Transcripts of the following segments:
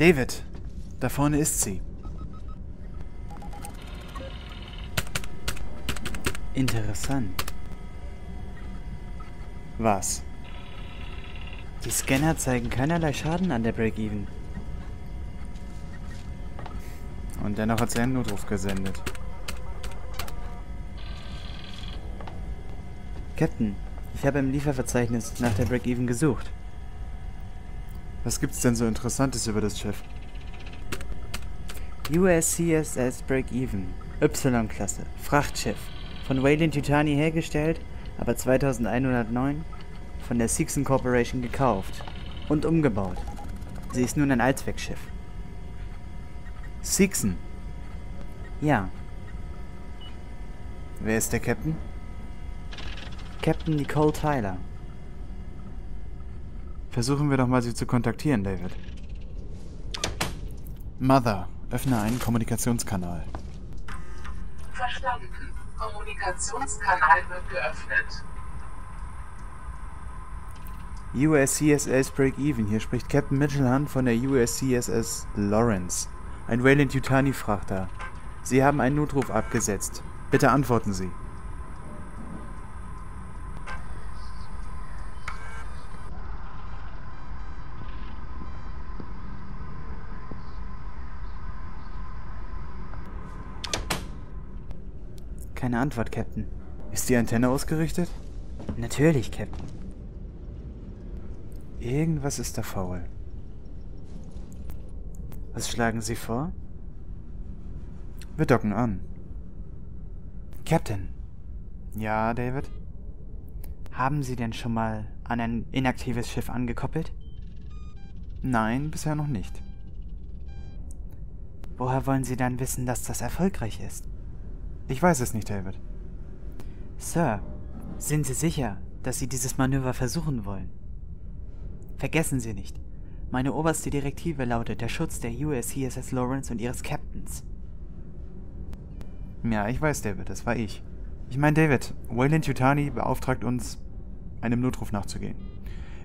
David, da vorne ist sie. Interessant. Was? Die Scanner zeigen keinerlei Schaden an der Break-Even. Und dennoch hat sie einen Notruf gesendet. Captain, ich habe im Lieferverzeichnis nach der Break-Even gesucht. Was gibt's denn so Interessantes über das Schiff? USCSS Break-Even. Y-Klasse. Frachtschiff. Von Wayland Yutani hergestellt, aber 2109 von der Season Corporation gekauft und umgebaut. Sie ist nun ein Allzweckschiff. Season? Ja. Wer ist der Captain? Captain Nicole Tyler. Versuchen wir doch mal, sie zu kontaktieren, David. Mother, öffne einen Kommunikationskanal. Verstanden. Kommunikationskanal wird geöffnet. USCSS Break-Even. Hier spricht Captain Mitchell Hunt von der USCSS Lawrence. Ein Wayland Yutani-Frachter. Sie haben einen Notruf abgesetzt. Bitte antworten Sie. Keine Antwort, Captain. Ist die Antenne ausgerichtet? Natürlich, Captain. Irgendwas ist da faul. Was schlagen Sie vor? Wir docken an. Captain. Ja, David? Haben Sie denn schon mal an ein inaktives Schiff angekoppelt? Nein, bisher noch nicht. Woher wollen Sie dann wissen, dass das erfolgreich ist? Ich weiß es nicht, David. Sir, sind Sie sicher, dass Sie dieses Manöver versuchen wollen? Vergessen Sie nicht, meine oberste Direktive lautet der Schutz der USCSS Lawrence und ihres Captains. Ja, ich weiß, David, das war ich. Ich meine, David, Wayland Yutani beauftragt uns, einem Notruf nachzugehen.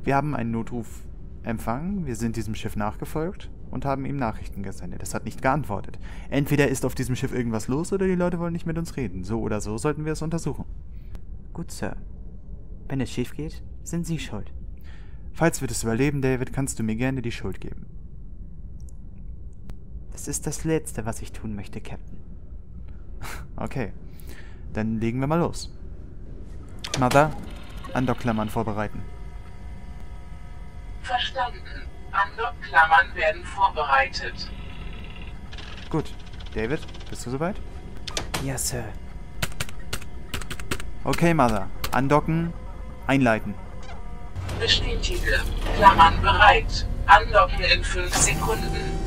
Wir haben einen Notruf empfangen, wir sind diesem Schiff nachgefolgt und haben ihm Nachrichten gesendet. Es hat nicht geantwortet. Entweder ist auf diesem Schiff irgendwas los oder die Leute wollen nicht mit uns reden. So oder so sollten wir es untersuchen. Gut, Sir. Wenn es schief geht, sind Sie schuld. Falls wir das überleben, David, kannst du mir gerne die Schuld geben. Das ist das Letzte, was ich tun möchte, Captain. Okay, dann legen wir mal los. Mother, Andockklammern vorbereiten. Verstanden. Andockklammern werden vorbereitet. Gut. David, bist du soweit? Ja, Sir. Okay, Mother. Andocken, einleiten. Bestätige. Klammern bereit. Andocken in 5 Sekunden.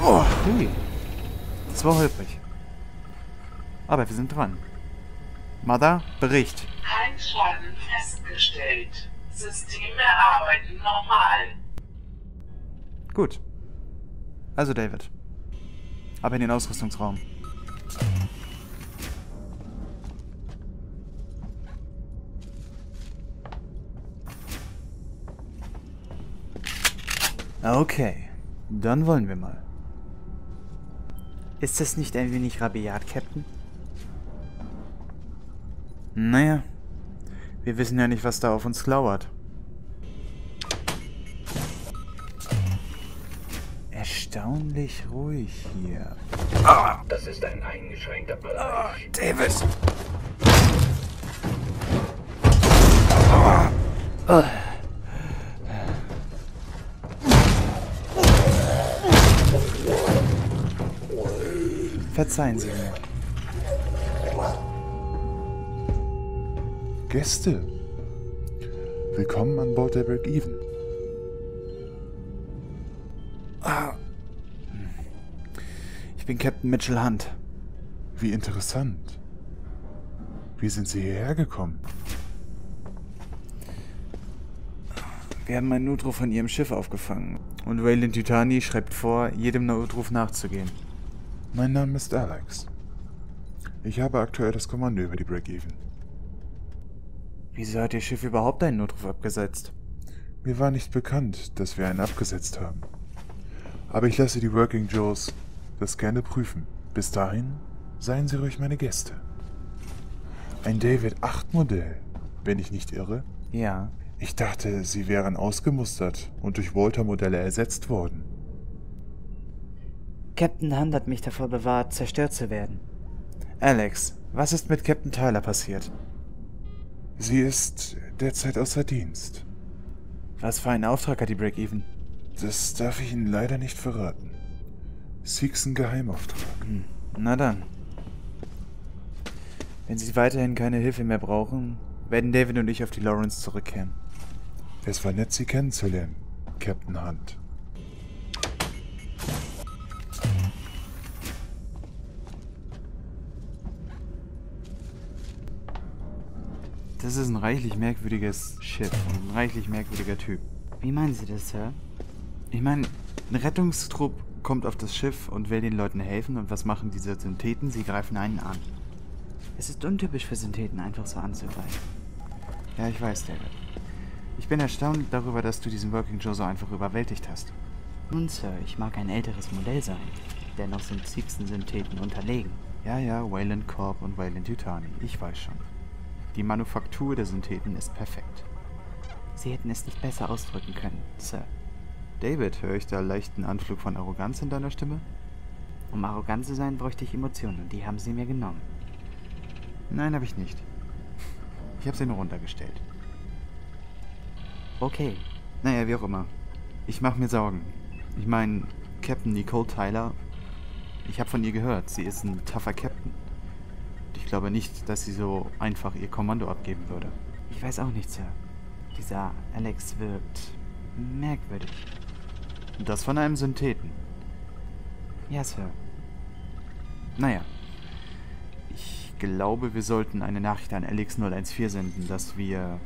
Oh, hui. Das war holprig. Aber wir sind dran. Mother, Bericht. Kein Schaden festgestellt. Systeme arbeiten normal. Gut. Also David. Ab in den Ausrüstungsraum. Okay, dann wollen wir mal. Ist das nicht ein wenig rabiat, Captain? Naja, wir wissen ja nicht, was da auf uns lauert. Erstaunlich ruhig hier. Ah, das ist ein eingeschränkter Bereich. Ah, David! Ah. Ah. Verzeihen Sie mir. Gäste, willkommen an Bord der Break-Even. Ah. Ich bin Captain Mitchell Hunt. Wie interessant. Wie sind Sie hierher gekommen? Wir haben einen Notruf von Ihrem Schiff aufgefangen. Und Wayland Yutani schreibt vor, jedem Notruf nachzugehen. Mein Name ist Alex. Ich habe aktuell das Kommando über die Break-Even. Wieso hat Ihr Schiff überhaupt einen Notruf abgesetzt? Mir war nicht bekannt, dass wir einen abgesetzt haben. Aber ich lasse die Working Joes das gerne prüfen. Bis dahin seien Sie ruhig meine Gäste. Ein David 8 Modell, wenn ich nicht irre. Ja. Ich dachte, sie wären ausgemustert und durch Walter-Modelle ersetzt worden. Captain Hunt hat mich davor bewahrt, zerstört zu werden. Alex, was ist mit Captain Tyler passiert? Sie ist derzeit außer Dienst. Was für einen Auftrag hat die Break-Even? Das darf ich Ihnen leider nicht verraten. Seeks ein Geheimauftrag. Hm, na dann. Wenn Sie weiterhin keine Hilfe mehr brauchen, werden David und ich auf die Lawrence zurückkehren. Es war nett, Sie kennenzulernen, Captain Hunt. Das ist ein reichlich merkwürdiges Schiff und ein reichlich merkwürdiger Typ. Wie meinen Sie das, Sir? Ich meine, ein Rettungstrupp kommt auf das Schiff und will den Leuten helfen und was machen diese Syntheten? Sie greifen einen an. Es ist untypisch für Syntheten, einfach so anzugreifen. Ja, ich weiß, David. Ich bin erstaunt darüber, dass du diesen Working Joe so einfach überwältigt hast. Nun, Sir, ich mag ein älteres Modell sein. Dennoch sind Siegsten Syntheten unterlegen. Ja, ja, Wayland Corp und Wayland Yutani. Ich weiß schon. Die Manufaktur der Syntheten ist perfekt. Sie hätten es nicht besser ausdrücken können, Sir. David, höre ich da leichten Anflug von Arroganz in deiner Stimme? Um arrogant zu sein, bräuchte ich Emotionen und die haben Sie mir genommen. Nein, habe ich nicht. Ich habe sie nur runtergestellt. Okay, Naja, wie auch immer. Ich mache mir Sorgen. Ich meine, Captain Nicole Tyler, ich habe von ihr gehört, sie ist ein tougher Captain. Ich glaube nicht, dass sie so einfach ihr Kommando abgeben würde. ich weiß auch nicht, Sir. Dieser Alex wirkt merkwürdig. Das von einem Syntheten. Ja, Sir. Naja. Ich glaube, wir sollten eine Nachricht an Alex 014 senden, dass wir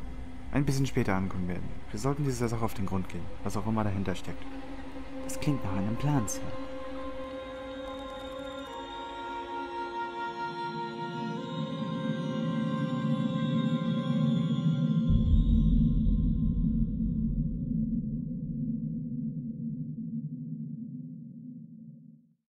ein bisschen später ankommen werden. Wir sollten dieser Sache auf den Grund gehen, was auch immer dahinter steckt. Das klingt nach einem Plan, Sir.